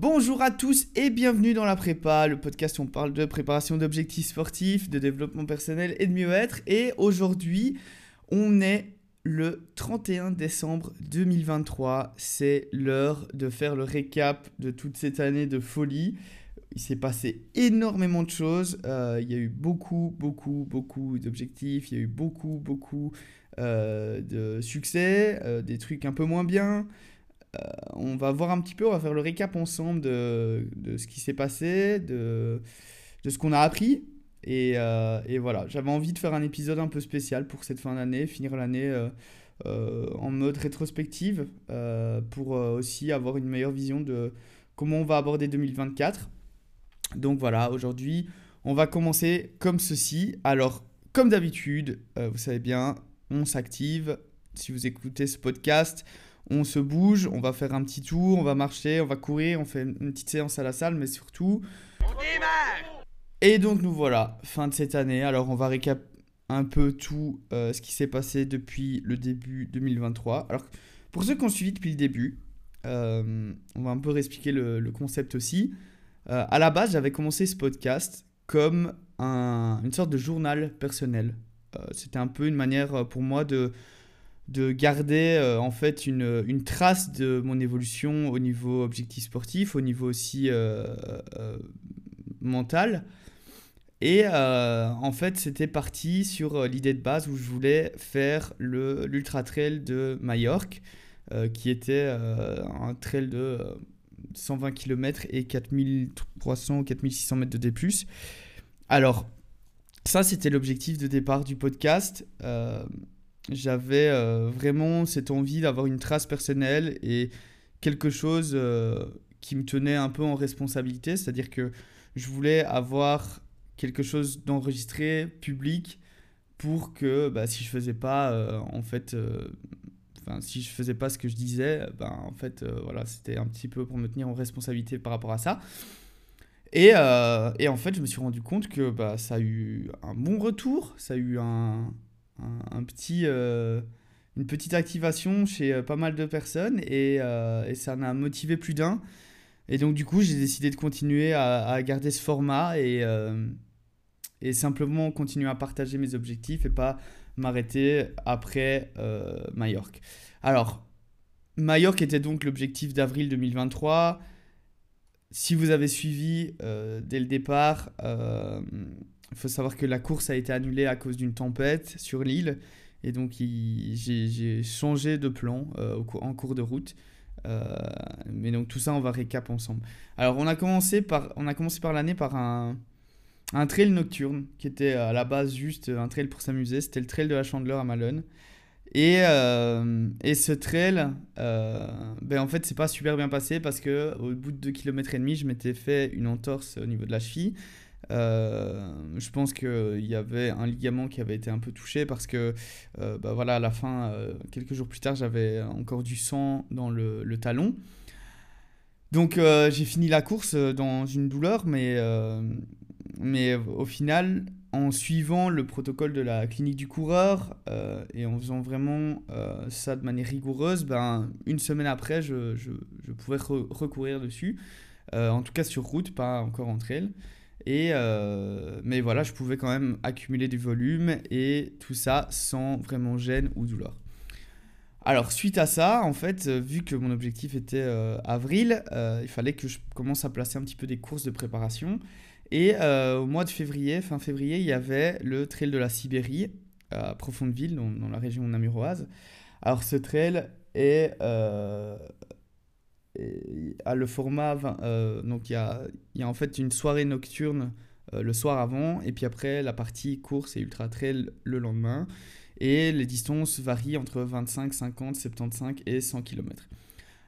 Bonjour à tous et bienvenue dans la prépa, le podcast où on parle de préparation d'objectifs sportifs, de développement personnel et de mieux-être. Et aujourd'hui, on est le 31 décembre 2023. C'est l'heure de faire le récap de toute cette année de folie. Il s'est passé énormément de choses. Euh, il y a eu beaucoup, beaucoup, beaucoup d'objectifs. Il y a eu beaucoup, beaucoup euh, de succès, euh, des trucs un peu moins bien. Euh, on va voir un petit peu, on va faire le récap ensemble de, ce qui s'est passé, de, ce qu'on a appris. Et, euh, et voilà, j'avais envie de faire un épisode un peu spécial pour cette fin d'année, finir l'année euh, en mode rétrospective, pour aussi avoir une meilleure vision de comment on va aborder 2024. Donc voilà, aujourd'hui, on va commencer comme ceci. Alors, comme d'habitude, vous savez bien, on s'active. Si vous écoutez ce podcast, on se bouge, on va faire un petit tour, on va marcher, on va courir, on fait une petite séance à la salle, mais surtout... Et donc nous voilà, fin de cette année. Alors on va récap un peu tout euh, ce qui s'est passé depuis le début 2023. Alors pour ceux qui ont suivi depuis le début, euh, on va un peu réexpliquer le, concept aussi. Euh, à la base, j'avais commencé ce podcast comme une sorte de journal personnel. C'était un peu une manière pour moi de de garder euh, en fait une, trace de mon évolution au niveau objectif sportif, au niveau aussi euh, euh, mental. Et en fait, c'était parti sur l'idée de base où je voulais faire l'Ultra Trail de Majorque, qui était un trail de 120 km et 4300 ou 4600 mètres de D+. Alors, ça, c'était l'objectif de départ du podcast j'avais euh, vraiment cette envie d'avoir une trace personnelle et quelque chose euh, qui me tenait un peu en responsabilité, c'est-à-dire que je voulais avoir quelque chose d'enregistré, public, pour que bah, si je faisais pas, euh, en fait, enfin si je faisais pas ce que je disais, ben en fait, voilà, c'était un petit peu pour me tenir en responsabilité par rapport à ça. Et, et en fait, je me suis rendu compte que bah, ça a eu un bon retour, ça a eu un, un, petit, euh, une petite activation chez euh, pas mal de personnes et, euh, et ça en motivé plus d'un. Et donc du coup, j'ai décidé de continuer à, à, garder ce format et, et simplement continuer à partager mes objectifs et pas m'arrêter après Majorque. Alors, Majorque était donc l'objectif d'avril 2023. Si vous avez suivi dès le départ, il faut savoir que la course a été annulée à cause d'une tempête sur l'île. Et donc, j'ai changé de plan euh, en cours de route. Euh, mais donc, tout ça, on va récap ensemble. Alors, on a commencé par, par l'année par un, trail nocturne qui était à la base juste un trail pour s'amuser. C'était le trail de la Chandeleur à Malone. Et, euh, et ce trail, ben en fait, c'est pas super bien passé parce que au bout de 2 km et demi, je m'étais fait une entorse au niveau de la cheville. Euh, je pense qu'il y avait un ligament qui avait été un peu touché parce que, euh, bah voilà, à la fin, euh, quelques jours plus tard, j'avais encore du sang dans le, le talon. Donc j'ai fini la course dans une douleur, mais, mais au final, en suivant le protocole de la clinique du coureur et en faisant vraiment ça de manière rigoureuse, ben, une semaine après, je, je, je pouvais recourir dessus. en tout cas sur route, pas encore en trail. Et, euh, mais voilà, je pouvais quand même accumuler du volume et tout ça sans vraiment gêne ou douleur. Alors, suite à ça, en fait, euh, vu que mon objectif était euh, avril, il fallait que je commence à placer un petit peu des courses de préparation. Et au mois de février, fin février, il y avait le trail de la Sibérie à Profondeville, dans, dans la région namuroise. Alors, ce trail est à le format. Euh, donc il y a, y a, en fait une soirée nocturne euh, le soir avant, et puis après la partie course et ultra trail le lendemain. Et les distances varient entre 25, 50, 75 et 100 km.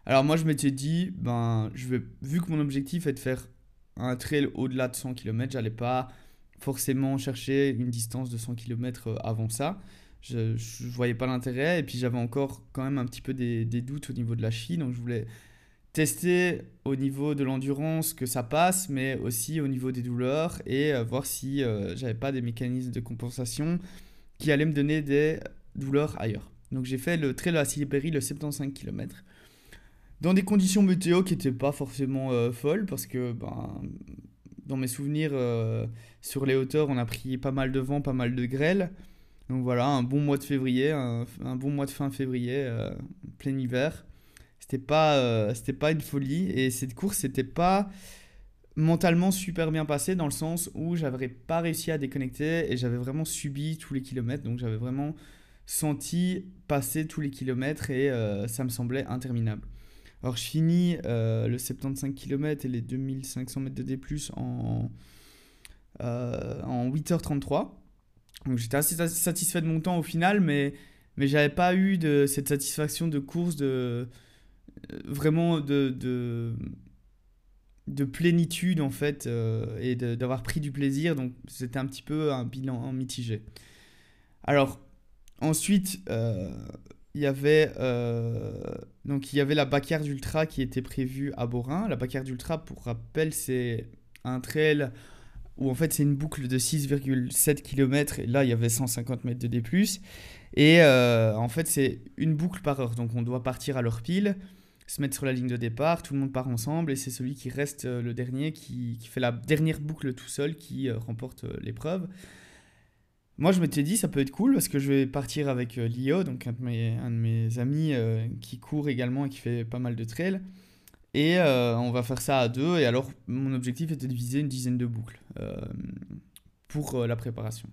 Alors moi je m'étais dit, ben, je vais, vu que mon objectif est de faire un trail au-delà de 100 km, j'allais pas forcément chercher une distance de 100 km euh, avant ça. Je ne voyais pas l'intérêt et puis j'avais encore quand même un petit peu des, des, doutes au niveau de la chine, donc je voulais tester au niveau de l'endurance que ça passe, mais aussi au niveau des douleurs et euh, voir si euh, j'avais pas des mécanismes de compensation qui allaient me donner des douleurs ailleurs. Donc j'ai fait le trail la Sibérie, le 75 km. dans des conditions météo qui n'étaient pas forcément folles, parce que ben, dans mes souvenirs, sur les hauteurs, on a pris pas mal de vent, pas mal de grêle. Donc voilà, un bon mois de février, un, bon mois de fin février, plein hiver. C'était pas, c'était pas une folie. Et cette course, c'était pas mentalement super bien passé dans le sens où j'avais pas réussi à déconnecter et j'avais vraiment subi tous les kilomètres. Donc j'avais vraiment senti passer tous les kilomètres et euh, ça me semblait interminable. Alors je finis euh, le 75 km et les 2500 mètres de D+, en, euh, en 8h33. Donc j'étais assez satisfait de mon temps au final, mais, mais j'avais pas eu de cette satisfaction de course, de vraiment de, de de plénitude en fait euh, et d'avoir pris du plaisir. Donc c'était un petit peu un bilan mitigé. Alors ensuite euh, il y avait euh, donc il y avait la Bacard d'Ultra qui était prévue à Borin. La Bacard d'Ultra pour rappel c'est un trail où en fait c'est une boucle de 6,7 km et là il y avait 150 mètres de D+. Et en fait c'est une boucle par heure, donc on doit partir à l'heure pile se mettre sur la ligne de départ, tout le monde part ensemble et c'est celui qui reste euh, le dernier, qui, fait la dernière boucle tout seul, qui euh, remporte euh, l'épreuve. Moi, je m'étais dit, ça peut être cool parce que je vais partir avec Lio, donc un de mes, un de mes amis qui court également et qui fait pas mal de trail. Et on va faire ça à deux. Et alors, mon objectif était de viser une dizaine de boucles pour la préparation.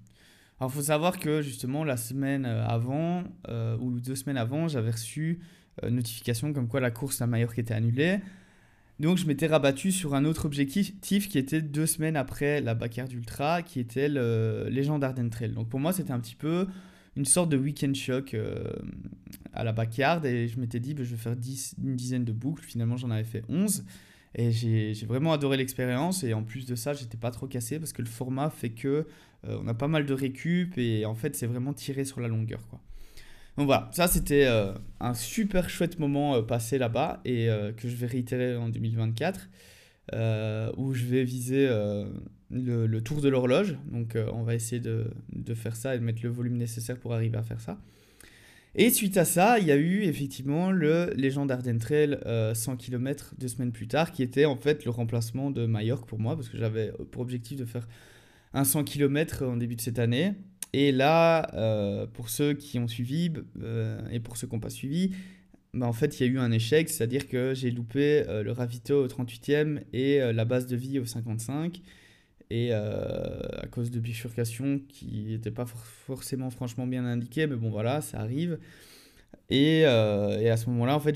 Alors, il faut savoir que justement, la semaine avant, ou deux semaines avant, j'avais reçu euh, notification comme quoi la course à Majorque était annulée. Donc je m'étais rabattu sur un autre objectif qui était deux semaines après la Bacard Ultra, qui était le Légendaire Trail. Donc pour moi c'était un petit peu une sorte de week-end euh, à la Bacard et je m'étais dit bah, je vais faire une dizaine de boucles. Finalement j'en avais fait 11 et j'ai vraiment adoré l'expérience et en plus de ça j'étais pas trop cassé parce que le format fait que euh, on a pas mal de récup et en fait c'est vraiment tiré sur la longueur quoi. Donc voilà, ça c'était euh, un super chouette moment euh, passé là-bas et euh, que je vais réitérer en 2024 où je vais viser le, tour de l'horloge. Donc on va essayer de, de, faire ça et de mettre le volume nécessaire pour arriver à faire ça. Et suite à ça, il y a eu effectivement le Legend Arden Trail 100 km deux semaines plus tard qui était en fait le remplacement de Majorque pour moi parce que j'avais pour objectif de faire un 100 km en début de cette année. Et là, euh, pour ceux qui ont suivi euh, et pour ceux qui n'ont pas suivi, bah, en fait, il y a eu un échec, c'est-à-dire que j'ai loupé euh, le ravito au 38e et la base de vie au 55. Et à cause de bifurcations qui n'étaient pas forcément franchement bien indiquées, mais bon voilà, ça arrive. Et, et à ce moment-là, en fait,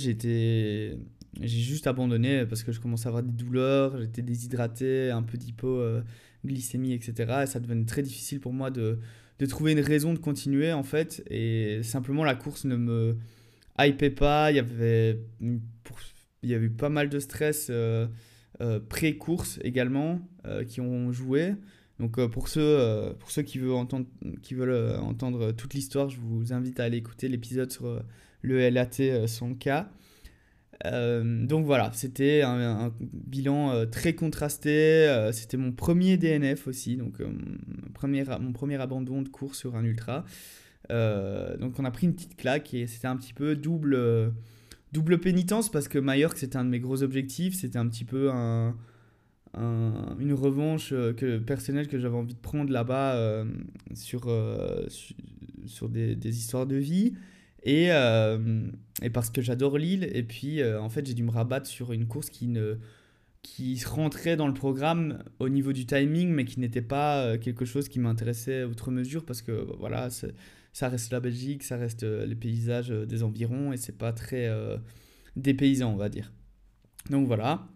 j'ai juste abandonné parce que je commençais à avoir des douleurs, j'étais déshydraté, un peu d'hypoglycémie, etc. Et ça devenait très difficile pour moi de, de trouver une raison de continuer en fait. Et simplement la course ne me hypait pas. Il y avait, il y avait eu pas mal de stress euh, euh, pré-course également euh, qui ont joué. Donc pour, ceux, pour ceux qui veulent entendre, qui veulent entendre toute l'histoire, je vous invite à aller écouter l'épisode sur le LAT son cas. Euh, donc voilà, c'était un, bilan euh, très contrasté. Euh, c'était mon premier DNF aussi, donc premier, mon premier abandon de course sur un ultra. donc on a pris une petite claque et c'était un petit peu double, double pénitence parce que Majorque c'était un de mes gros objectifs. C'était un petit peu un, une revanche que, personnelle que j'avais envie de prendre là-bas sur, sur, des, des, histoires de vie. Et, euh, et parce que j'adore Lille. Et puis, euh, en fait, j'ai dû me rabattre sur une course qui, ne, qui rentrait dans le programme au niveau du timing, mais qui n'était pas euh, quelque chose qui m'intéressait outre mesure. Parce que, voilà, ça reste la Belgique, ça reste les paysages des environs. Et c'est pas très dépaysant, on va dire. Donc voilà.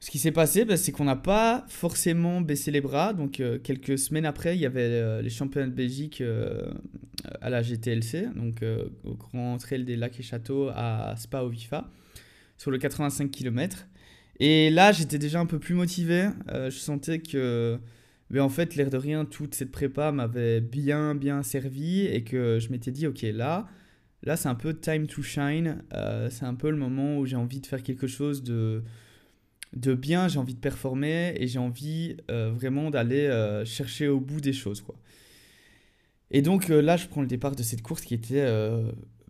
Ce qui s'est passé, bah, c'est qu'on n'a pas forcément baissé les bras. Donc, euh, quelques semaines après, il y avait euh, les championnats de Belgique euh, à la GTLC, donc au Grand Trail des Lacs et Châteaux à Spa au Vifa, sur le 85 km. Et là, j'étais déjà un peu plus motivé. je sentais que, mais en fait, l'air de rien, toute cette prépa m'avait bien, bien servi et que je m'étais dit, ok, là, là, c'est un peu time to shine. c'est un peu le moment où j'ai envie de faire quelque chose de de bien, j'ai envie de performer et j'ai envie euh, vraiment d'aller euh, chercher au bout des choses. Quoi. Et donc euh, là, je prends le départ de cette course qui était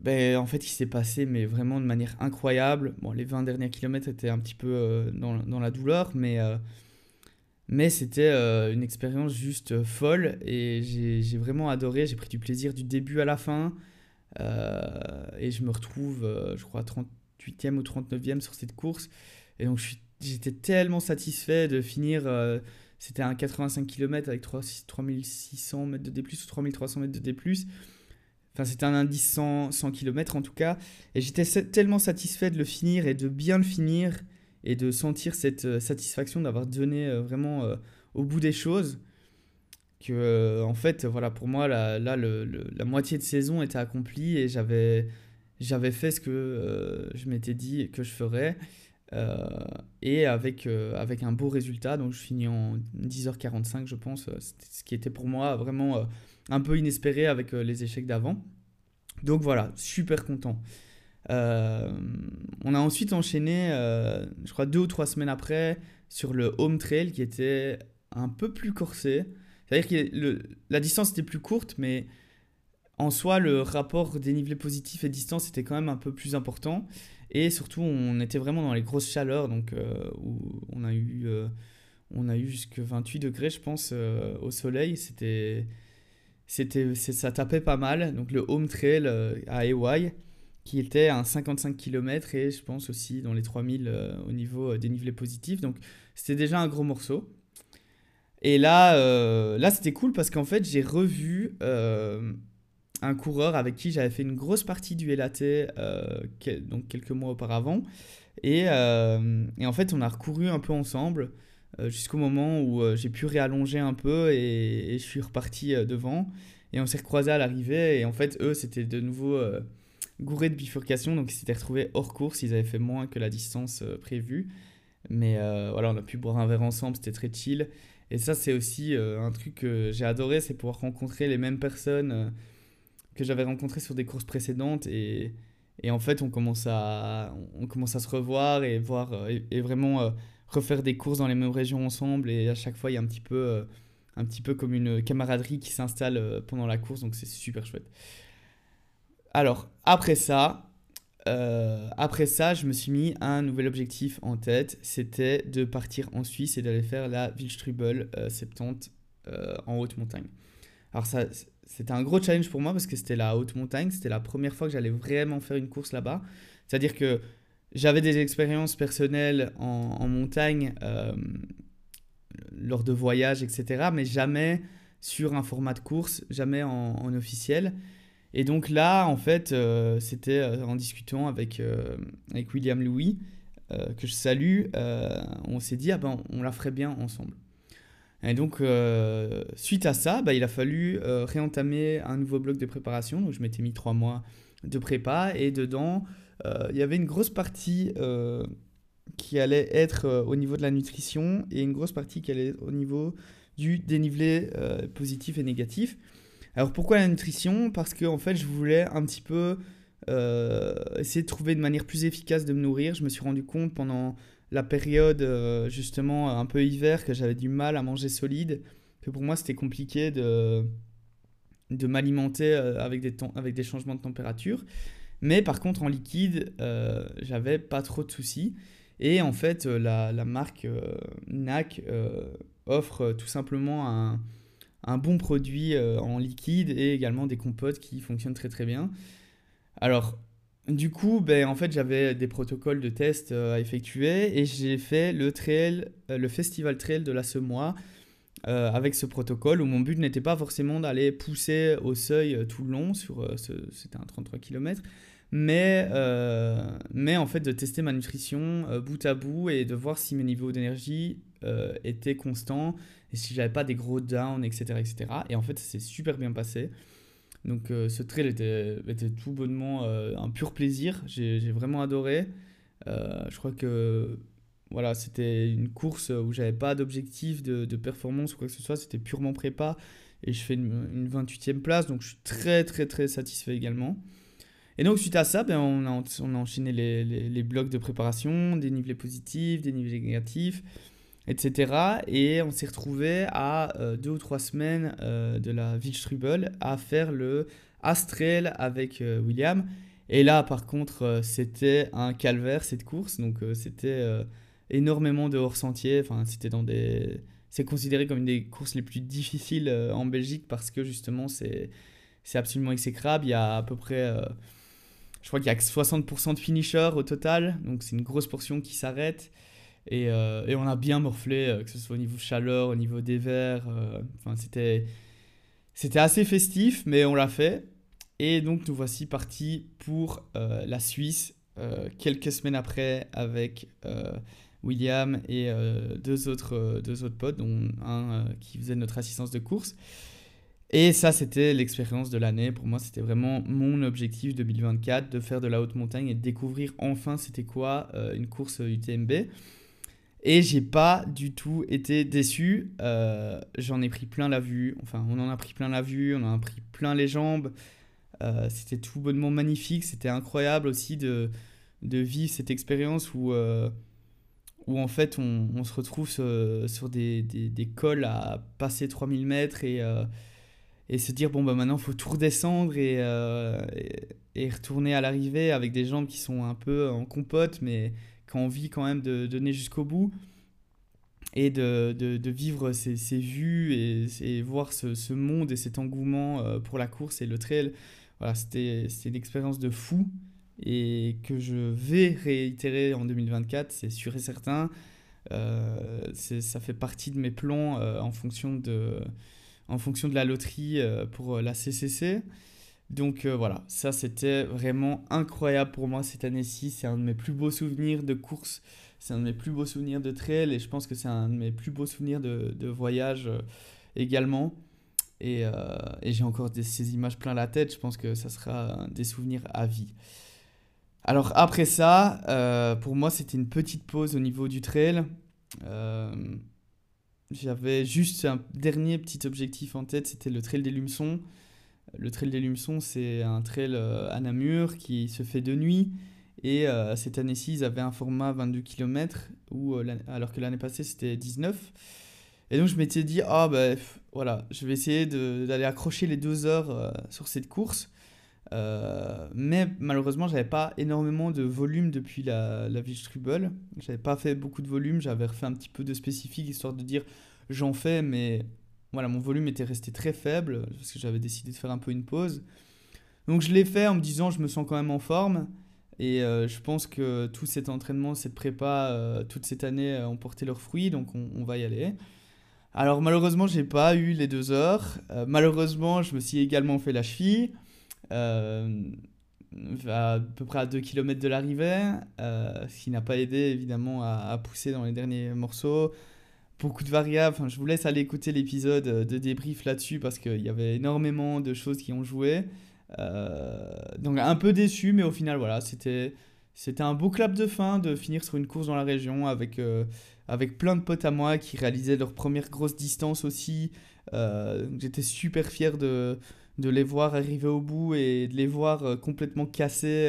ben, en fait, il s'est passé, mais vraiment de manière incroyable. Bon, les 20 derniers kilomètres étaient un petit peu dans, dans, la douleur, mais, mais c'était une expérience juste folle et j'ai vraiment adoré. J'ai pris du plaisir du début à la fin. et je me retrouve, je crois, 38e ou 39e sur cette course. Et donc, j'étais tellement satisfait de finir. c'était un 85 km avec 3, 3600 mètres de D, ou 3300 mètres de D. Enfin, c'était un indice 100, 100 km en tout cas. Et j'étais tellement satisfait de le finir et de bien le finir et de sentir cette euh, satisfaction d'avoir donné euh, vraiment euh, au bout des choses que, en fait, voilà, pour moi, là, là le, la moitié de saison était accomplie et j'avais fait ce que je m'étais dit que je ferais. Et avec, avec un beau résultat, donc je finis en 10h45, je pense, ce qui était pour moi vraiment un peu inespéré avec euh, les échecs d'avant. Donc voilà, super content. Euh, on a ensuite enchaîné, euh, je crois deux ou trois semaines après, sur le home trail qui était un peu plus corsé. C'est-à-dire que la distance était plus courte, mais en soi, le rapport dénivelé positif et distance était quand même un peu plus important. Et surtout, on était vraiment dans les grosses chaleurs, donc où on a eu, a eu jusque 28 degrés, je pense, au soleil. C'était c'était ça tapait pas mal. Donc le home trail euh, à Hawaii qui était à 55 km et je pense aussi dans les 3000 euh, au niveau euh, dénivelé positif. Donc c'était déjà un gros morceau. Et là, là c'était cool parce qu'en fait j'ai revu un coureur avec qui j'avais fait une grosse partie du LAT donc quelques mois auparavant. Et, et, en fait on a recouru un peu ensemble. Euh, jusqu'au moment où euh, j'ai pu réallonger un peu et, je suis reparti euh, devant. Et on s'est recroisé à l'arrivée. Et en fait, eux, c'était de nouveau gouré de bifurcation. Donc, ils s'étaient retrouvés hors course. Ils avaient fait moins que la distance prévue. Mais voilà, on a pu boire un verre ensemble. C'était très chill. Et ça, c'est aussi un truc que j'ai adoré c'est pouvoir rencontrer les mêmes personnes que j'avais rencontrées sur des courses précédentes. Et, et, en fait, on commence, à, on commence à se revoir et, voir, et vraiment refaire des courses dans les mêmes régions ensemble et à chaque fois il y a un petit peu, euh, un petit peu comme une camaraderie qui s'installe euh, pendant la course donc c'est super chouette. Alors après ça, euh, après ça, je me suis mis un nouvel objectif en tête, c'était de partir en Suisse et d'aller faire la Wildstrubel 70 en haute montagne. Alors ça, c'était un gros challenge pour moi parce que c'était la haute montagne, c'était la première fois que j'allais vraiment faire une course là-bas. C'est-à-dire que j'avais des expériences personnelles en, montagne euh, lors de voyages, etc. Mais jamais sur un format de course, jamais en, officiel. Et donc là, en fait, euh, c'était euh, en discutant avec, avec William Louis, que je salue, on s'est dit, ah ben, on la ferait bien ensemble. Et donc, suite à ça, bah, il a fallu réentamer un nouveau bloc de préparation. Donc, je m'étais mis trois mois de prépa et dedans, euh, il y avait une grosse partie euh, qui allait être euh, au niveau de la nutrition et une grosse partie qui allait être au niveau du dénivelé positif et négatif. Alors pourquoi la nutrition? Parce que en fait je voulais un petit peu essayer de trouver une manière plus efficace de me nourrir. Je me suis rendu compte pendant la période justement un peu hiver que j'avais du mal à manger solide, que pour moi c'était compliqué de, de m'alimenter avec, des avec des changements de température. Mais par contre, en liquide, euh, j'avais pas trop de soucis. Et en fait, euh, la, la marque euh, NAC offre tout simplement un, un bon produit en liquide et également des compotes qui fonctionnent très très bien. Alors, du coup, ben, en fait, j'avais des protocoles de test à effectuer et j'ai fait le trail, le festival trail de la Semois avec ce protocole où mon but n'était pas forcément d'aller pousser au seuil tout le long, sur, c'était un 33 km, mais, euh, mais en fait de tester ma nutrition euh, bout à bout et de voir si mes niveaux d'énergie euh, étaient constants et si j'avais pas des gros downs, etc. etc. Et en fait, ça s'est super bien passé. Donc ce trail était, était tout bonnement un pur plaisir. J'ai vraiment adoré. je crois que voilà, c'était une course où j'avais pas d'objectif de, de, performance ou quoi que ce soit. C'était purement prépa. Et je fais une, une 28e place. Donc je suis très très très satisfait également. Et donc, suite à ça, ben, on, a, on a enchaîné les, les, blocs de préparation, des niveaux positifs, des niveaux négatifs, etc. Et on s'est retrouvé à euh, deux ou trois semaines euh, de la Wildstrubel à faire le Astrel avec euh, William. Et là, par contre, c'était un calvaire cette course. Donc, c'était énormément de hors-sentier. Enfin, c'était dans des. C'est considéré comme une des courses les plus difficiles en Belgique parce que justement, c'est absolument exécrable. Il y a à peu près je crois qu'il y a que 60% de finishers au total, donc c'est une grosse portion qui s'arrête. Et, euh, et, on a bien morflé, euh, que ce soit au niveau chaleur, au niveau des verres. Euh, enfin, c'était, c'était assez festif, mais on l'a fait. Et donc, nous voici partis pour la Suisse, quelques semaines après, avec William et deux, autres, deux autres potes, dont un qui faisait notre assistance de course. Et ça, c'était l'expérience de l'année. Pour moi, c'était vraiment mon objectif 2024 de faire de la haute montagne et de découvrir enfin c'était quoi une course UTMB. Et j'ai pas du tout été déçu. Euh, j'en ai pris plein la vue. Enfin, on en a pris plein la vue, on en a pris plein les jambes. Euh, c'était tout bonnement magnifique. C'était incroyable aussi de, de vivre cette expérience où, où en fait on, on se retrouve sur, sur des, des, des, cols à passer 3000 mètres et et se dire bon bah maintenant faut tout redescendre euh, et, et, retourner à l'arrivée avec des jambes qui sont un peu en compote mais qui ont envie quand même de, donner jusqu'au bout et de, de, de vivre ces, ces, vues et, et voir ce, ce, monde et cet engouement euh, pour la course et le trail voilà c'était une expérience de fou et que je vais réitérer en 2024 c'est sûr et certain euh, ça fait partie de mes plans en fonction de en fonction de la loterie euh, pour euh, la CCC. Donc euh, voilà, ça c'était vraiment incroyable pour moi cette année-ci. C'est un de mes plus beaux souvenirs de course, c'est un de mes plus beaux souvenirs de trail et je pense que c'est un de mes plus beaux souvenirs de, de voyage également. Et, et j'ai encore ces images plein la tête, je pense que ça sera des souvenirs à vie. Alors après ça, pour moi c'était une petite pause au niveau du trail. J'avais juste un dernier petit objectif en tête, c'était le trail des Lumeçons. Le trail des Lumeçons, c'est un trail euh, à Namur qui se fait de nuit. Et euh, cette année-ci, ils avaient un format 22 km, où, euh, alors que l'année passée, c'était 19. Et donc, je m'étais dit, ah ben voilà, je vais essayer d'aller accrocher les deux heures sur cette course. mais malheureusement, j'avais pas énormément de volume depuis la, la Ville Strubel. J'avais pas fait beaucoup de volume, j'avais refait un petit peu de spécifique histoire de dire j'en fais, mais voilà, mon volume était resté très faible parce que j'avais décidé de faire un peu une pause. Donc je l'ai fait en me disant je me sens quand même en forme. Et euh, je pense que tout cet entraînement, cette prépa, euh, toute cette année euh, ont porté leurs fruits, donc on, va y aller. Alors malheureusement, j'ai pas eu les deux heures. malheureusement, je me suis également fait la cheville, à peu près à 2 km de l'arrivée, ce qui n'a pas aidé évidemment à, pousser dans les derniers morceaux beaucoup de variables. Enfin, je vous laisse aller écouter l'épisode euh, de débrief là-dessus parce qu'il y avait énormément de choses qui ont joué. Euh, donc un peu déçu, mais au final, voilà, c'était c'était un beau clap de fin de finir sur une course dans la région avec, euh, avec plein de potes à moi qui réalisaient leur première grosse distance aussi. J'étais super fier de, de les voir arriver au bout et de les voir complètement cassés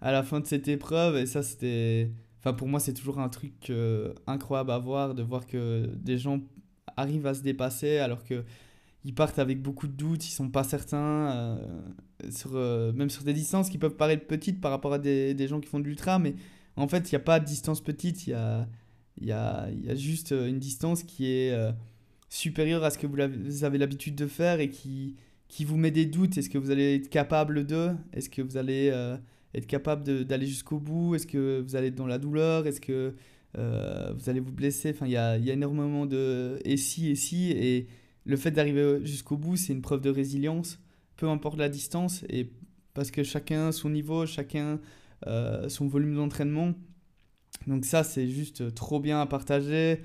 à la fin de cette épreuve. Et ça, c'était Enfin, pour moi, c'est toujours un truc euh, incroyable à voir, de voir que des gens arrivent à se dépasser alors que ils partent avec beaucoup de doutes, ils sont pas certains, euh, sur, euh, même sur des distances qui peuvent paraître petites par rapport à des, des gens qui font de l'ultra, mais en fait, il n'y a pas de distance petite, il y a, y, a, y a juste une distance qui est supérieure à ce que vous avez l'habitude de faire et qui, qui vous met des doutes. Est-ce que vous allez être capable de Est-ce que vous allez être capable d'aller jusqu'au bout? Est-ce que vous allez être dans la douleur? Est-ce que euh, vous allez vous blesser? Enfin, il y a, énormément de et si, et si. Et le fait d'arriver jusqu'au bout, c'est une preuve de résilience, peu importe la distance. Et parce que chacun son niveau, chacun euh, son volume d'entraînement. Donc ça, c'est juste trop bien à partager.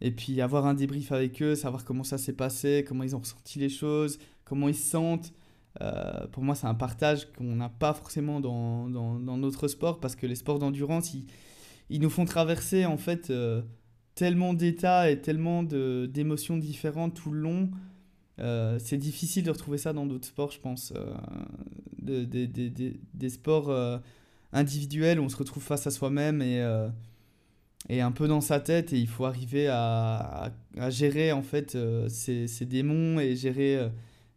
Et puis avoir un débrief avec eux, savoir comment ça s'est passé, comment ils ont ressenti les choses, comment ils se sentent. Euh, pour moi, c'est un partage qu'on n'a pas forcément dans, dans, notre sport parce que les sports d'endurance, ils, ils, nous font traverser en fait euh, tellement d'états et tellement d'émotions différentes tout le long. Euh, c'est difficile de retrouver ça dans d'autres sports, je pense. De, de, de, des sports individuels où on se retrouve face à soi-même et, et un peu dans sa tête et il faut arriver à, à, à gérer en fait ces, démons et gérer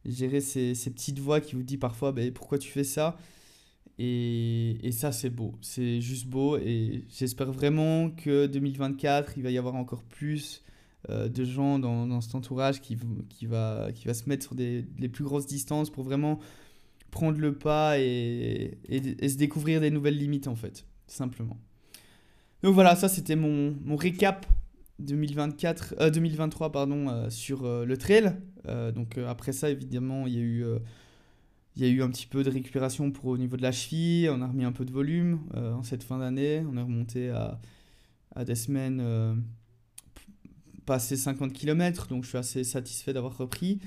gérer ces, ces, petites voix qui vous disent parfois bah, pourquoi tu fais ça? Et, et ça, c'est beau. C'est juste beau. Et j'espère vraiment que 2024, il va y avoir encore plus euh, de gens dans, dans, cet entourage qui, qui, va, qui va se mettre sur des, les plus grosses distances pour vraiment prendre le pas et, et, se découvrir des nouvelles limites, en fait, simplement. Donc voilà, ça c'était mon, mon récap 2024, euh, 2023 pardon, euh, sur euh, le trail. donc après ça, évidemment, il y a eu il y a eu un petit peu de récupération pour au niveau de la cheville, on a remis un peu de volume euh, en cette fin d'année, on est remonté à, des semaines euh, passées 50 km, donc je suis assez satisfait d'avoir repris.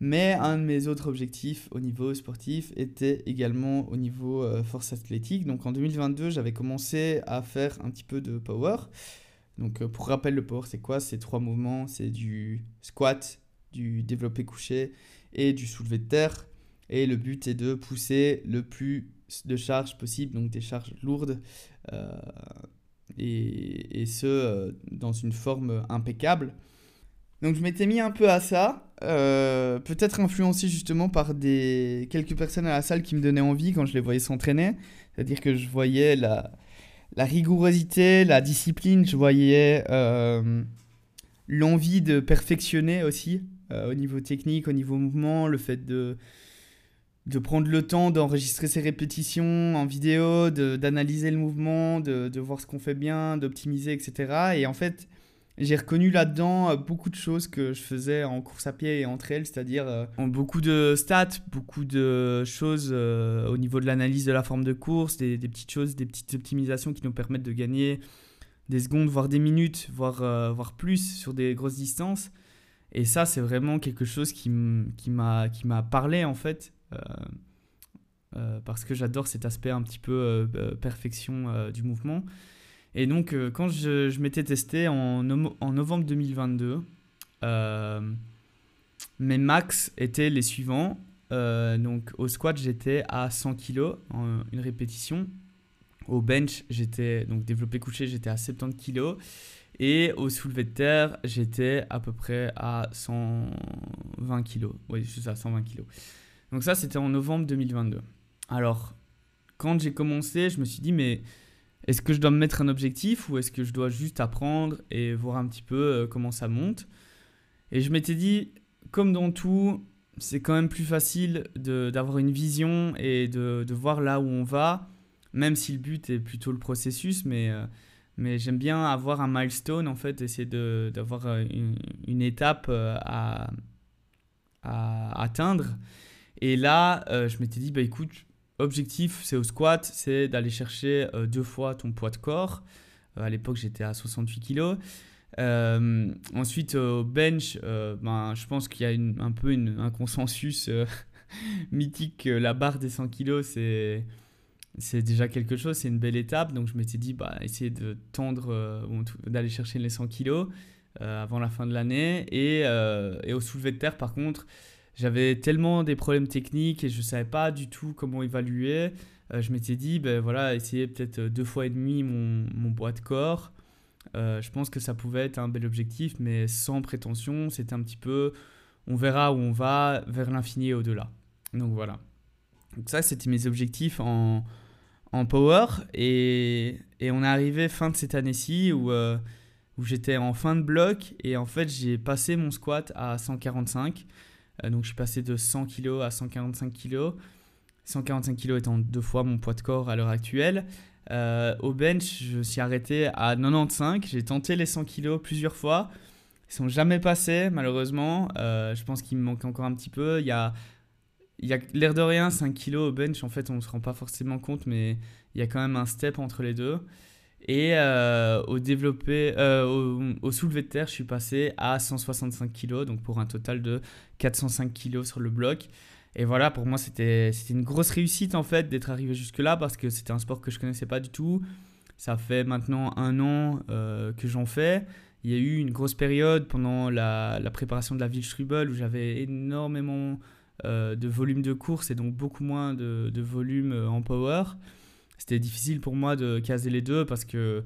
Mais un de mes autres objectifs au niveau sportif était également au niveau euh, force athlétique. Donc en 2022, j'avais commencé à faire un petit peu de power. Donc pour rappel, le power, c'est quoi? C'est trois mouvements, c'est du squat, du développé couché et du soulevé de terre. Et le but est de pousser le plus de charges possible, donc des charges lourdes, euh, et, et, ce, euh, dans une forme impeccable. Donc je m'étais mis un peu à ça, euh, peut-être influencé justement par des quelques personnes à la salle qui me donnaient envie quand je les voyais s'entraîner. C'est-à-dire que je voyais la, la rigourosité, la discipline, je voyais l'envie de perfectionner aussi au niveau technique, au niveau mouvement, le fait de de prendre le temps d'enregistrer ses répétitions en vidéo, d'analyser le mouvement, de, de voir ce qu'on fait bien, d'optimiser, etc. Et en fait, j'ai reconnu là-dedans euh, beaucoup de choses que je faisais en course à pied et entre elles, c'est-à-dire euh, beaucoup de stats, beaucoup de choses euh, au niveau de l'analyse de la forme de course, des, petites choses, des petites optimisations qui nous permettent de gagner des secondes, voire des minutes, voire, voire plus sur des grosses distances. Et ça, c'est vraiment quelque chose qui m'a parlé en fait parce que j'adore cet aspect un petit peu perfection du mouvement. Et donc, quand je, m'étais testé en, novembre 2022, mes max étaient les suivants. donc, au squat, j'étais à 100 kg une répétition. Au bench, j'étais donc développé couché, j'étais à 70 kg. Et au soulevé de terre, j'étais à peu près à 120 kg. Oui, c'est ça, 120 kg. Donc ça, c'était en novembre 2022. Alors, quand j'ai commencé, je me suis dit, mais est-ce que je dois me mettre un objectif ou est-ce que je dois juste apprendre et voir un petit peu euh, comment ça monte Et je m'étais dit, comme dans tout, c'est quand même plus facile d'avoir une vision et de, voir là où on va, même si le but est plutôt le processus, mais, euh, mais j'aime bien avoir un milestone, en fait, essayer d'avoir euh, une, étape à, atteindre. Et là, je m'étais dit, bah écoute, objectif, c'est au squat, c'est d'aller chercher euh, deux fois ton poids de corps. Euh, à l'époque, j'étais à 68 kg. ensuite, au bench, ben, je pense qu'il y a un peu un consensus mythique que la barre des 100 kg, c'est c'est déjà quelque chose, c'est une belle étape. Donc je m'étais dit, bah, essayer de tendre, d'aller chercher les 100 kg avant la fin de l'année. Et, et, au soulevé de terre, par contre, j'avais tellement des problèmes techniques et je ne savais pas du tout comment évaluer. Euh, je m'étais dit, ben voilà, essayer peut-être deux fois et demi mon, mon poids de corps. Euh, je pense que ça pouvait être un bel objectif, mais sans prétention. C'était un petit peu, on verra où on va, vers l'infini et au-delà. Donc voilà. Donc ça, c'était mes objectifs en, en power. Et, et, on est arrivé fin de cette année-ci où, euh, où j'étais en fin de bloc. Et en fait, j'ai passé mon squat à 145. Euh, donc je suis passé de 100 kg à 145 kg. 145 kg étant deux fois mon poids de corps à l'heure actuelle. Euh, au bench, je suis arrêté à 95. J'ai tenté les 100 kg plusieurs fois. Ils sont jamais passés, malheureusement. Euh, je pense qu'il me manque encore un petit peu. Il y a, il y a l'air de rien, 5 kg au bench. En fait, on ne se rend pas forcément compte, mais il y a quand même un step entre les deux. Et euh, au, développé, euh, au, soulevé de terre, je suis passé à 165 kg, donc pour un total de 405 kg sur le bloc. Et voilà, pour moi, c'était une grosse réussite en fait d'être arrivé jusque-là parce que c'était un sport que je connaissais pas du tout. Ça fait maintenant un an euh, que j'en fais. Il y a eu une grosse période pendant la, préparation de la ville Strubel où j'avais énormément de volume de course et donc beaucoup moins de volume en power c'était difficile pour moi de caser les deux parce que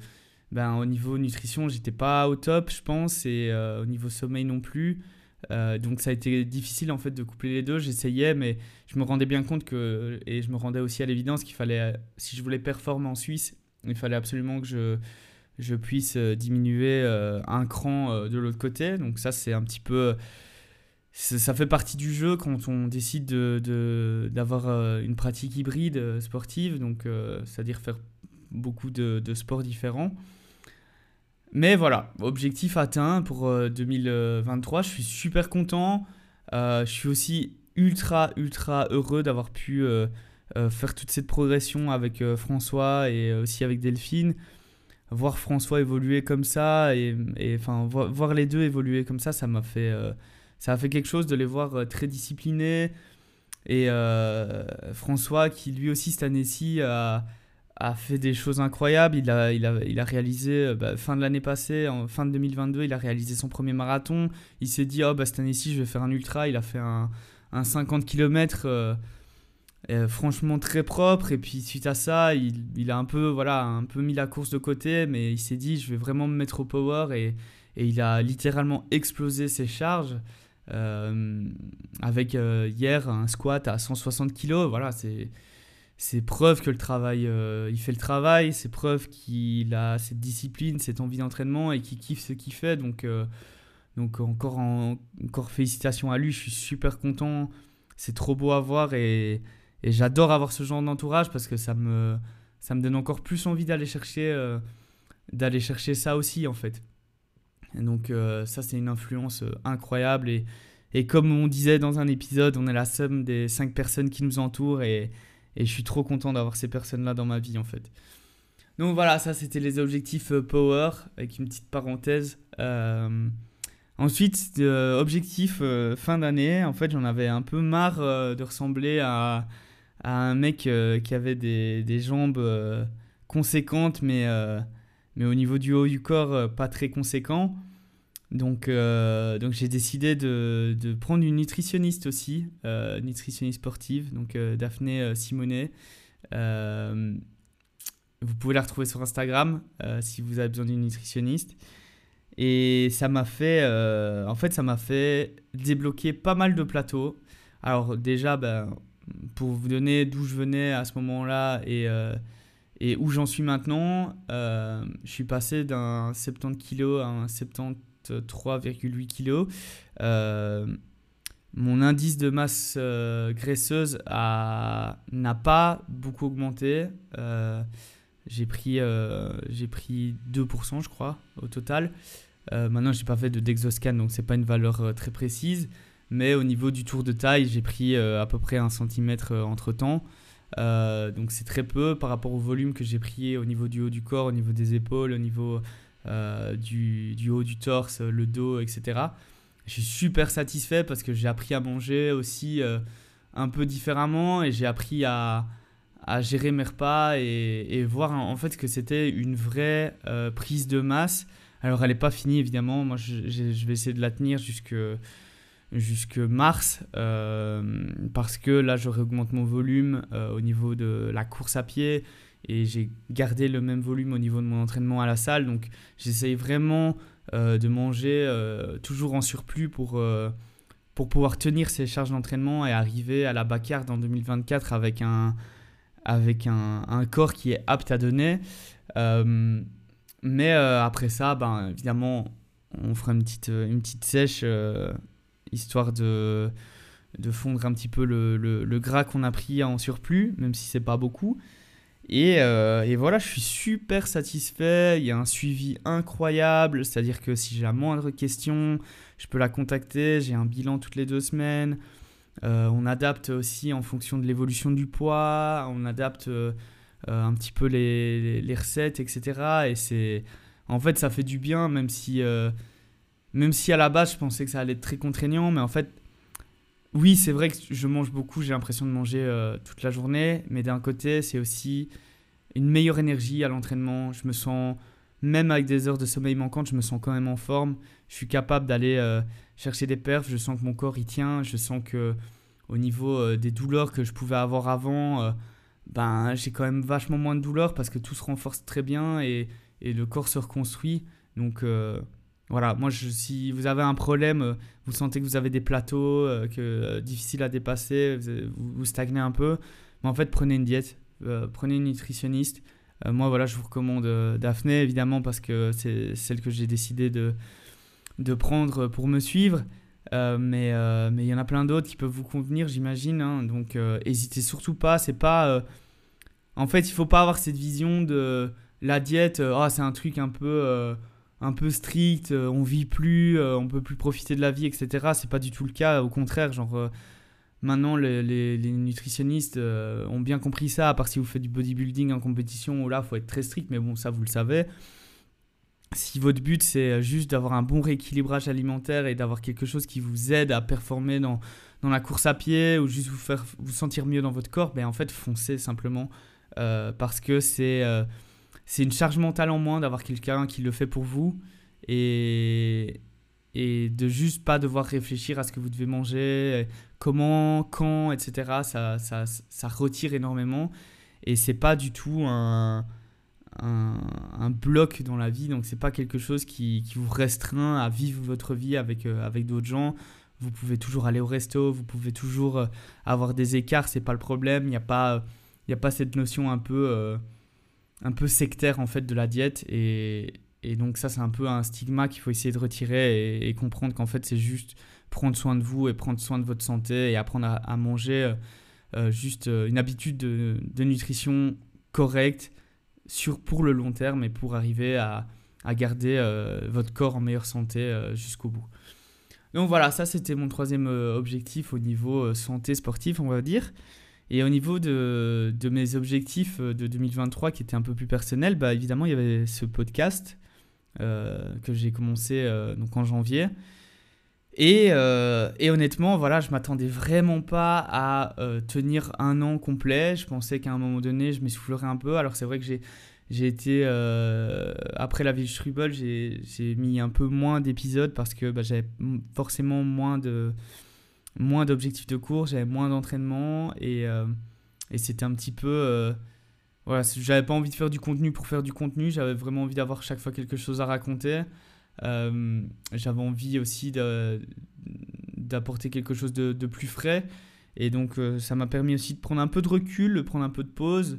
ben, au niveau nutrition, j'étais pas au top, je pense, et euh, au niveau sommeil non plus. donc ça a été difficile en fait de coupler les deux. J'essayais, mais je me rendais bien compte que, et je me rendais aussi à l'évidence qu'il fallait, si je voulais performer en Suisse, il fallait absolument que je, je puisse diminuer un cran de l'autre côté. Donc ça c'est un petit peu ça fait partie du jeu quand on décide d'avoir de, une pratique hybride sportive, donc c'est-à-dire faire beaucoup de, de, sports différents. Mais voilà, objectif atteint pour 2023. Euh, je suis super content. Euh, je suis aussi ultra, ultra heureux d'avoir pu euh, faire toute cette progression avec François et aussi avec Delphine. Voir François évoluer comme ça et, enfin voir, les deux évoluer comme ça, ça m'a fait, ça a fait quelque chose de les voir très disciplinés. Et François qui lui aussi cette année-ci a a fait des choses incroyables. Il a, il a, il a réalisé, euh, bah, fin de l'année passée, en fin de 2022, il a réalisé son premier marathon. Il s'est dit, oh, bah, cette année-ci, je vais faire un ultra. Il a fait un, un 50 km euh, euh, franchement très propre. Et puis, suite à ça, il, il, a un peu, voilà, un peu mis la course de côté, mais il s'est dit, je vais vraiment me mettre au power. Et, et il a littéralement explosé ses charges. Avec hier un squat à 160 kg, voilà, c'est c'est preuve que le travail, euh, il fait le travail, c'est preuve qu'il a cette discipline, cette envie d'entraînement et qu'il kiffe ce qu'il fait. Donc, euh, donc encore, encore félicitations à lui, je suis super content. C'est trop beau à voir et, et j'adore avoir ce genre d'entourage parce que ça me, ça me donne encore plus envie d'aller chercher, euh, d'aller chercher ça aussi en fait. Donc ça c'est une influence incroyable et, et comme on disait dans un épisode, on est la somme des cinq personnes qui nous entourent et et je suis trop content d'avoir ces personnes-là dans ma vie en fait. Donc voilà, ça c'était les objectifs euh, Power, avec une petite parenthèse. Euh, ensuite, euh, objectif fin d'année, en fait j'en avais un peu marre de ressembler à, à un mec qui avait des, des jambes conséquentes, mais, mais au niveau du haut du corps pas très conséquent. Donc, euh, donc j'ai décidé de, de, prendre une nutritionniste aussi, euh, nutritionniste sportive, donc euh, Daphné Simonet. vous pouvez la retrouver sur Instagram si vous avez besoin d'une nutritionniste. Et ça m'a fait, en fait, ça m'a fait débloquer pas mal de plateaux. Alors déjà, ben, pour vous donner d'où je venais à ce moment-là et, et où j'en suis maintenant, je suis passé d'un 70 kg à un 70 3,8 kg. Euh, mon indice de masse euh, graisseuse n'a pas beaucoup augmenté. Euh, j'ai pris, pris 2%, je crois, au total. maintenant, je n'ai pas fait de Dexoscan, donc c'est pas une valeur très précise. Mais au niveau du tour de taille, j'ai pris à peu près un centimètre entre temps. Donc c'est très peu par rapport au volume que j'ai pris au niveau du haut du corps, au niveau des épaules, au niveau euh, du, haut du torse, le dos, etc. Je suis super satisfait parce que j'ai appris à manger aussi euh, un peu différemment et j'ai appris à, gérer mes repas et, voir en fait que c'était une vraie euh, prise de masse. Alors elle n'est pas finie évidemment, moi je, je, vais essayer de la tenir jusque, jusque mars parce que là je réaugmente mon volume au niveau de la course à pied, et j'ai gardé le même volume au niveau de mon entraînement à la salle. Donc j'essaye vraiment euh, de manger euh, toujours en surplus pour, euh, pour pouvoir tenir ces charges d'entraînement et arriver à la bacarde en 2024 avec un, avec un, corps qui est apte à donner. mais après ça, ben, évidemment, on fera une petite, une petite sèche histoire de, de fondre un petit peu le, le, gras qu'on a pris en surplus, même si c'est pas beaucoup. Euh, et, voilà, je suis super satisfait. Il y a un suivi incroyable. C'est-à-dire que si j'ai la moindre question, je peux la contacter. J'ai un bilan toutes les deux semaines. Euh, on adapte aussi en fonction de l'évolution du poids. On adapte euh, un petit peu les, les, recettes, etc. Et c'est. En fait, ça fait du bien, même si, même si à la base, je pensais que ça allait être très contraignant. Mais en fait, oui, c'est vrai que je mange beaucoup, j'ai l'impression de manger euh, toute la journée, mais d'un côté, c'est aussi une meilleure énergie à l'entraînement. Je me sens, même avec des heures de sommeil manquantes, je me sens quand même en forme. Je suis capable d'aller euh, chercher des perfs, je sens que mon corps y tient, je sens que au niveau euh, des douleurs que je pouvais avoir avant, ben, j'ai quand même vachement moins de douleurs parce que tout se renforce très bien et, et le corps se reconstruit. Donc voilà, moi, si vous avez un problème, vous sentez que vous avez des plateaux, que difficile à dépasser, vous, stagnez un peu, mais en fait, prenez une diète, prenez une nutritionniste. moi, voilà, je vous recommande Daphné, évidemment, parce que c'est celle que j'ai décidé de, prendre pour me suivre. Euh, mais euh, il y en a plein d'autres qui peuvent vous convenir, j'imagine. Hein. donc, euh, hésitez surtout pas. C'est pas. En fait, il faut pas avoir cette vision de la diète. oh, c'est un truc un peu un peu strict. on vit plus, on peut plus profiter de la vie, etc. C'est pas du tout le cas. Au contraire, genre. Maintenant, les, nutritionnistes ont bien compris ça, à part si vous faites du bodybuilding en compétition, là, faut être très strict, mais bon, ça, vous le savez si votre but c'est euh, juste d'avoir un bon rééquilibrage alimentaire et d'avoir quelque chose qui vous aide à performer dans, dans la course à pied ou juste vous faire vous sentir mieux dans votre corps, ben en fait foncez simplement euh, parce que c'est euh, c'est une charge mentale en moins d'avoir quelqu'un qui le fait pour vous et et de juste pas devoir réfléchir à ce que vous devez manger, comment, quand, etc. Ça, ça, ça retire énormément et c'est pas du tout un un, bloc dans la vie, donc c'est pas quelque chose qui, qui, vous restreint à vivre votre vie avec, euh, avec d'autres gens. Vous pouvez toujours aller au resto, vous pouvez toujours euh, avoir des écarts, c'est pas le problème. Il n'y a, pas, a pas cette notion un peu, euh, un peu sectaire en fait de la diète. Et, et donc ça c'est un peu un stigma qu'il faut essayer de retirer et, comprendre qu'en fait c'est juste prendre soin de vous et prendre soin de votre santé et apprendre à, manger juste une habitude de, nutrition correcte sur, pour le long terme et pour arriver à, à garder euh, votre corps en meilleure santé euh, jusqu'au bout. Donc voilà, ça c'était mon troisième euh, objectif au niveau santé sportive, on va dire. Et au niveau de, mes objectifs de 2023 qui étaient un peu plus personnels, bah, évidemment il y avait ce podcast que j'ai commencé donc en janvier. Et, honnêtement, voilà, je m'attendais vraiment pas à tenir un an complet. Je pensais qu'à un moment donné, je m'essoufflerais un peu. Alors c'est vrai que j'ai j'ai été euh, après la vie Strubel, j'ai mis un peu moins d'épisodes parce que bah, j'avais forcément moins de moins d'objectifs de cours, j'avais moins d'entraînement et, euh, et c'était un petit peu euh, voilà, j'avais pas envie de faire du contenu pour faire du contenu, j'avais vraiment envie d'avoir chaque fois quelque chose à raconter. j'avais envie aussi d'apporter quelque chose de, de, plus frais et donc ça m'a permis aussi de prendre un peu de recul, de prendre un peu de pause.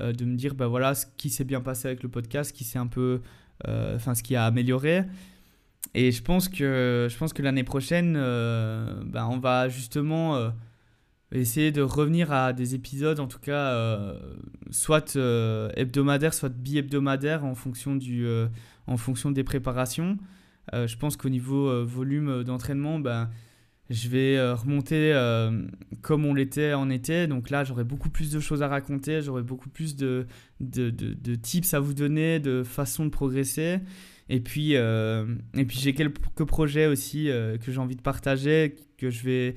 Euh, de me dire bah voilà ce qui s'est bien passé avec le podcast, ce qui s'est un peu, euh, enfin ce qui a amélioré. Et je pense que je pense que l'année prochaine, euh, bah, on va justement essayer de revenir à des épisodes, en tout cas, soit hebdomadaires, soit bi-hebdomadaires en fonction en fonction des préparations. je pense qu'au niveau volume d'entraînement, ben je vais euh, remonter euh, comme on l'était en été. Donc là, j'aurai beaucoup plus de choses à raconter, j'aurai beaucoup plus de, de, de, tips à vous donner, de façons de progresser. Et puis, euh, et puis j'ai quelques projets aussi que j'ai envie de partager, que je vais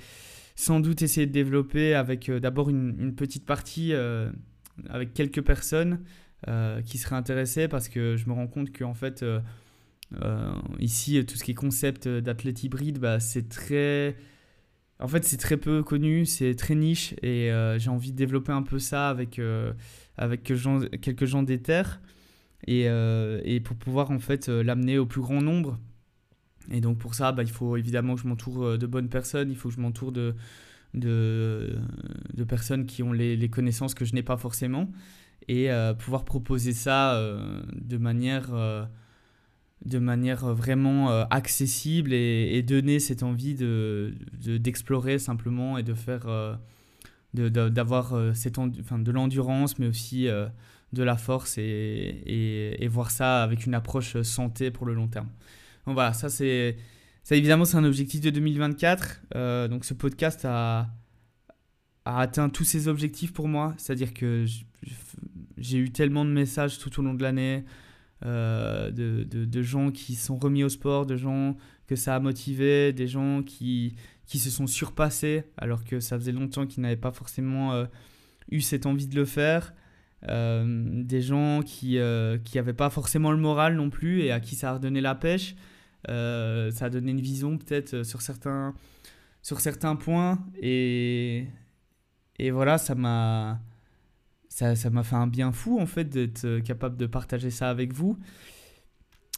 sans doute essayer de développer avec d'abord une, petite partie avec quelques personnes qui seraient intéressées parce que je me rends compte qu'en fait euh, ici, tout ce qui est concept d'athlète hybride, bah, c'est très. En fait, c'est très peu connu, c'est très niche et euh, j'ai envie de développer un peu ça avec, euh, avec quelques gens des terres et, et, pour pouvoir en fait l'amener au plus grand nombre. Et donc pour ça, bah, il faut évidemment que je m'entoure de bonnes personnes, il faut que je m'entoure de, personnes qui ont les, connaissances que je n'ai pas forcément et pouvoir proposer ça de manière de manière vraiment euh, accessible et, donner cette envie de, d'explorer simplement et de faire euh, d'avoir euh, cette enfin, de l'endurance mais aussi de la force et, voir ça avec une approche santé pour le long terme. Donc voilà, ça c'est évidemment c'est un objectif de 2024. donc ce podcast a, atteint tous ses objectifs pour moi, c'est-à-dire que j'ai eu tellement de messages tout au long de l'année euh, de, gens qui sont remis au sport, de gens que ça a motivé, des gens qui, qui se sont surpassés alors que ça faisait longtemps qu'ils n'avaient pas forcément euh, eu cette envie de le faire. Euh, des gens qui n'avaient pas forcément le moral non plus et à qui ça a redonné la pêche. ça a donné une vision peut-être sur certains, sur certains points. Et, et voilà, ça m'a ça m'a fait un bien fou en fait d'être euh, capable de partager ça avec vous.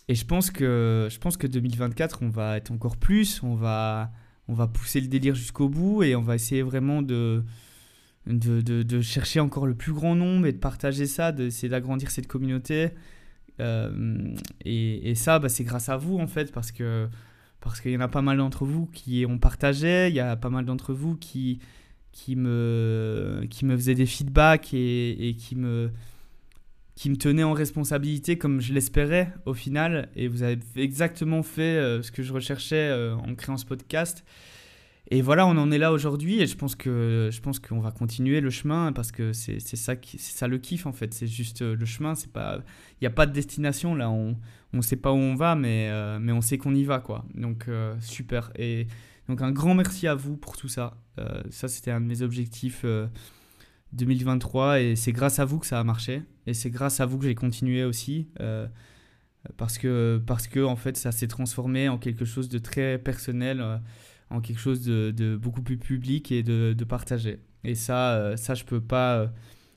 et je pense que je pense que 2024, on va être encore plus, on va on va pousser le délire jusqu'au bout et on va essayer vraiment de de, de, chercher encore le plus grand nombre et de partager ça, d'essayer d'agrandir cette communauté. Euh, et, et, ça, bah, c'est grâce à vous en fait, parce parce qu'il y en a pas mal d'entre vous qui ont partagé, il y a pas mal d'entre vous qui qui me qui me faisaient des feedbacks et, et qui me qui me tenait en responsabilité comme je l'espérais au final. Et vous avez exactement fait euh, ce que je recherchais euh, en créant ce podcast. Et voilà, on en est là aujourd'hui et je pense que je pense qu'on va continuer le chemin parce que c'est ça qui c'est ça le kiff en fait, c'est juste euh, le chemin, c'est pas il n'y a pas de destination là, on on sait pas où on va mais mais on sait qu'on y va quoi. Donc super et donc un grand merci à vous pour tout ça. ça c'était un de mes objectifs 2023 et c'est grâce à vous que ça a marché et c'est grâce à vous que j'ai continué aussi euh, parce que parce que en fait ça s'est transformé en quelque chose de très personnel euh, en quelque chose de, beaucoup plus public et de, de partagé et ça euh, ça je peux pas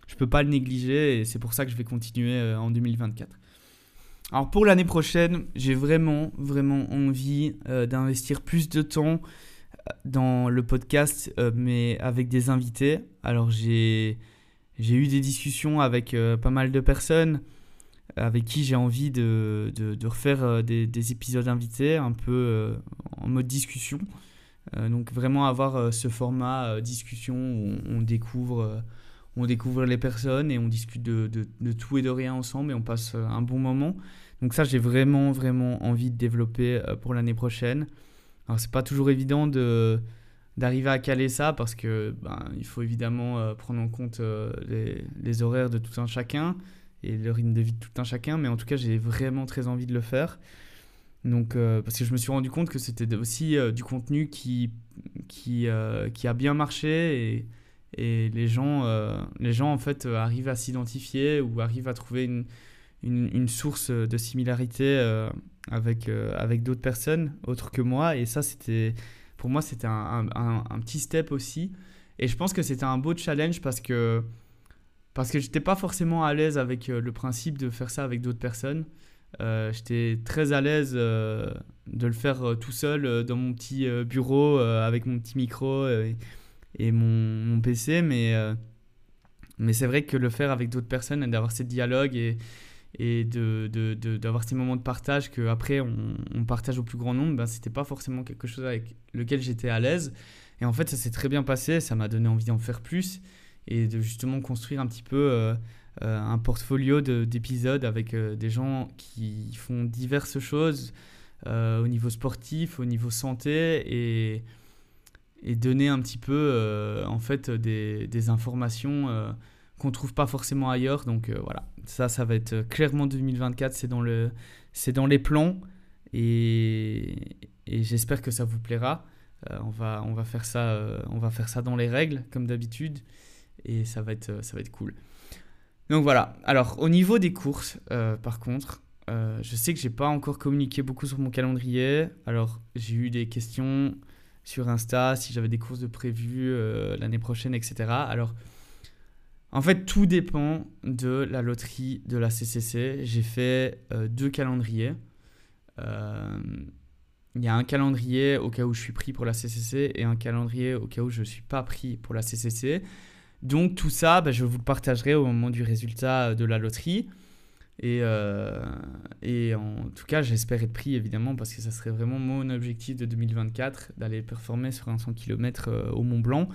je peux pas le négliger et c'est pour ça que je vais continuer en 2024 alors pour l'année prochaine j'ai vraiment vraiment envie d'investir plus de temps dans le podcast, euh, mais avec des invités. Alors j'ai eu des discussions avec euh, pas mal de personnes avec qui j'ai envie de, de, de refaire euh, des, des, épisodes invités, un peu en mode discussion. Donc vraiment avoir ce format discussion où on, découvre, on découvre les personnes et on discute de, de, tout et de rien ensemble et on passe un bon moment. Donc ça j'ai vraiment vraiment envie de développer pour l'année prochaine. Alors c'est pas toujours évident de d'arriver à caler ça parce que ben, il faut évidemment euh, prendre en compte euh, les, les, horaires de tout un chacun et le rythme de vie de tout un chacun mais en tout cas j'ai vraiment très envie de le faire donc euh, parce que je me suis rendu compte que c'était aussi du contenu qui qui, qui a bien marché et, et les gens les gens en fait arrivent à s'identifier ou arrivent à trouver une, une, source de similarité avec, euh, avec d'autres personnes autres que moi. Et ça, c'était pour moi, c'était un, un, petit step aussi. Et je pense que c'était un beau challenge parce que, parce que j'étais pas forcément à l'aise avec euh, le principe de faire ça avec d'autres personnes. Euh, j'étais très à l'aise de le faire tout seul dans mon petit bureau avec mon petit micro et, mon, PC. Mais, mais c'est vrai que le faire avec d'autres personnes et d'avoir ces dialogues et, et d'avoir de, de, ces moments de partage qu'après on, on partage au plus grand nombre, ben, c'était pas forcément quelque chose avec lequel j'étais à l'aise. Et en fait, ça s'est très bien passé, ça m'a donné envie d'en faire plus et de justement construire un petit peu euh, euh, un portfolio d'épisodes avec euh, des gens qui font diverses choses au niveau sportif, au niveau santé et, et donner un petit peu en fait des, informations qu'on trouve pas forcément ailleurs. Donc euh, voilà, ça, ça va être clairement 2024, c'est dans, le, dans les plans et, et j'espère que ça vous plaira. Euh, on, va, on, va faire ça, euh, on va faire ça dans les règles, comme d'habitude, et ça va, être, ça va être cool. Donc voilà, alors au niveau des courses, par contre, je sais que j'ai pas encore communiqué beaucoup sur mon calendrier. Alors j'ai eu des questions sur Insta, si j'avais des courses de prévues l'année prochaine, etc. Alors en fait, tout dépend de la loterie de la CCC. J'ai fait euh, deux calendriers. Euh, il y a un calendrier au cas où je suis pris pour la CCC et un calendrier au cas où je ne suis pas pris pour la CCC. Donc tout ça, bah, je vous le partagerai au moment du résultat de la loterie. Et, euh, et en tout cas, j'espère être pris évidemment parce que ça serait vraiment mon objectif de 2024 d'aller performer sur un 100 km au Mont Blanc.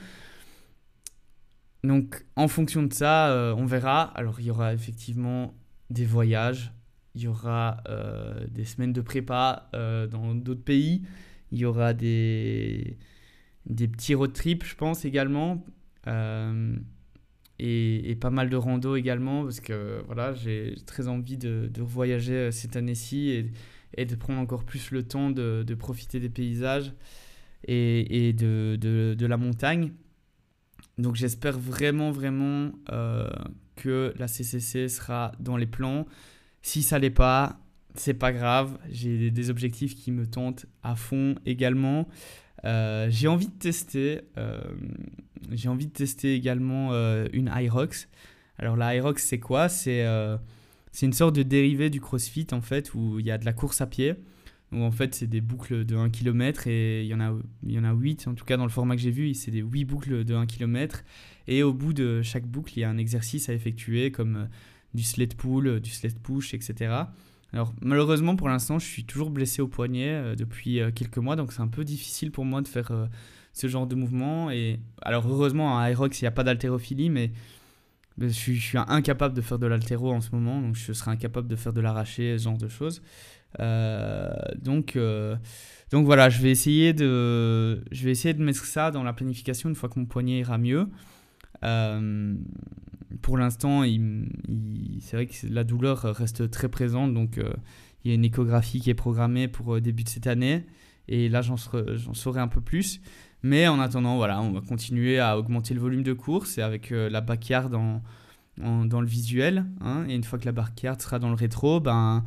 Donc, en fonction de ça, euh, on verra. Alors, il y aura effectivement des voyages, il y aura euh, des semaines de prépa euh, dans d'autres pays, il y aura des, des petits road trips, je pense également, et, pas mal de rando également, parce que voilà, j'ai très envie de, voyager cette année-ci et, de prendre encore plus le temps de, profiter des paysages et, et de, de la montagne. Donc j'espère vraiment, vraiment euh, que la CCC sera dans les plans. Si ça l'est pas, c'est pas grave. J'ai des objectifs qui me tentent à fond également. Euh, j'ai envie de tester. Euh, j'ai envie de tester également une Hyrox. Alors la Hyrox, c'est quoi? C'est c'est une sorte de dérivé du CrossFit en fait où il y a de la course à pied. Donc en fait, c'est des boucles de 1 km et il y en a il y en a 8 en tout cas dans le format que j'ai vu, c'est des 8 boucles de 1 km et au bout de chaque boucle, il y a un exercice à effectuer comme euh, du sled pull, du sled push, etc. Alors malheureusement pour l'instant je suis toujours blessé au poignet euh, depuis euh, quelques mois donc c'est un peu difficile pour moi de faire ce genre de mouvement et alors heureusement à Aerox il n'y a pas d'haltérophilie mais je suis, incapable de faire de l'altéro en ce moment, donc je serais incapable de faire de l'arraché, ce genre de choses. Euh, donc, euh, donc voilà, je vais, essayer de, je vais essayer de mettre ça dans la planification une fois que mon poignet ira mieux. Euh, pour l'instant, c'est vrai que la douleur reste très présente, donc il y a une échographie qui est programmée pour début de cette année, et là j'en saurai un peu plus. Mais en attendant, voilà, on va continuer à augmenter le volume de course et avec euh, la backyard dans le visuel. Hein, et une fois que la backyard sera dans le rétro, ben,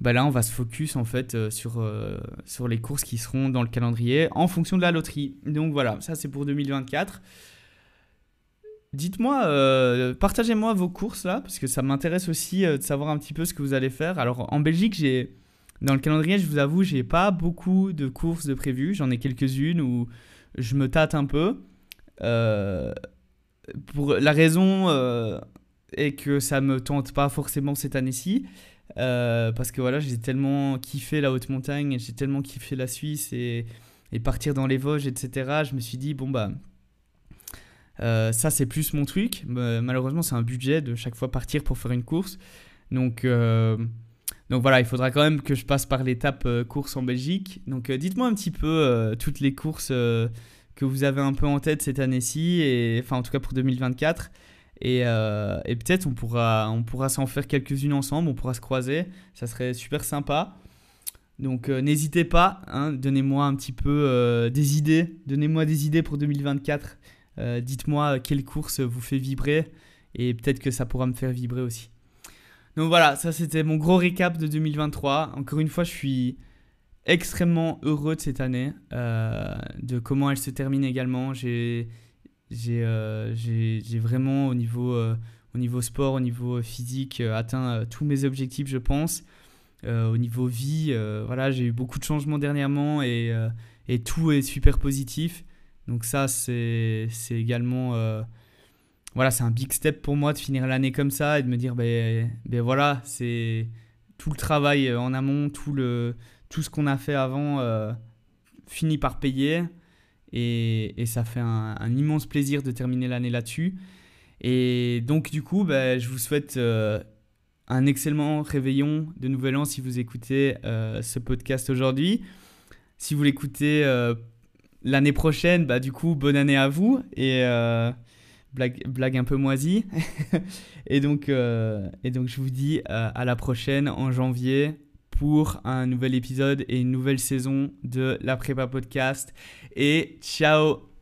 ben là, on va se focus en fait euh, euh, sur les courses qui seront dans le calendrier en fonction de la loterie. Donc voilà, ça c'est pour 2024. Dites-moi, partagez-moi vos courses là, parce que ça m'intéresse aussi de savoir un petit peu ce que vous allez faire. Alors en Belgique, j'ai dans le calendrier, je vous avoue, j'ai pas beaucoup de courses de prévues. J'en ai quelques-unes où je me tâte un peu. Euh, pour la raison euh, est que ça me tente pas forcément cette année-ci. Euh, parce que voilà, j'ai tellement kiffé la haute montagne, j'ai tellement kiffé la Suisse et, et, partir dans les Vosges, etc. Je me suis dit, bon bah, ça c'est plus mon truc. malheureusement, c'est un budget de chaque fois partir pour faire une course. Donc, donc voilà, il faudra quand même que je passe par l'étape euh, course en Belgique. Donc euh, dites-moi un petit peu euh, toutes les courses que vous avez un peu en tête cette année-ci, enfin en tout cas pour 2024. Et, et peut-être on pourra, on pourra s'en faire quelques-unes ensemble, on pourra se croiser, ça serait super sympa. Donc n'hésitez pas, hein, donnez-moi un petit peu des idées, donnez-moi des idées pour 2024. Dites-moi quelle course vous fait vibrer, et peut-être que ça pourra me faire vibrer aussi. Donc voilà, ça c'était mon gros récap de 2023. Encore une fois, je suis extrêmement heureux de cette année, euh, de comment elle se termine également. J'ai euh, vraiment au niveau, euh, au niveau sport, au niveau physique, atteint tous mes objectifs, je pense. au niveau vie, voilà, j'ai eu beaucoup de changements dernièrement et, tout est super positif. Donc ça, c'est également voilà, c'est un big step pour moi de finir l'année comme ça et de me dire, ben, ben voilà, c'est tout le travail euh, en amont, tout, le, tout ce qu'on a fait avant euh, finit par payer. Et, et ça fait un, immense plaisir de terminer l'année là-dessus. Et donc, du coup, ben, je vous souhaite euh, un excellent réveillon de Nouvel An si vous écoutez ce podcast aujourd'hui. Si vous l'écoutez l'année prochaine, bah, du coup, bonne année à vous. Et blague, un peu moisie. et, donc, euh, et donc, je vous dis euh, à la prochaine en janvier pour un nouvel épisode et une nouvelle saison de la Prépa Podcast. Et ciao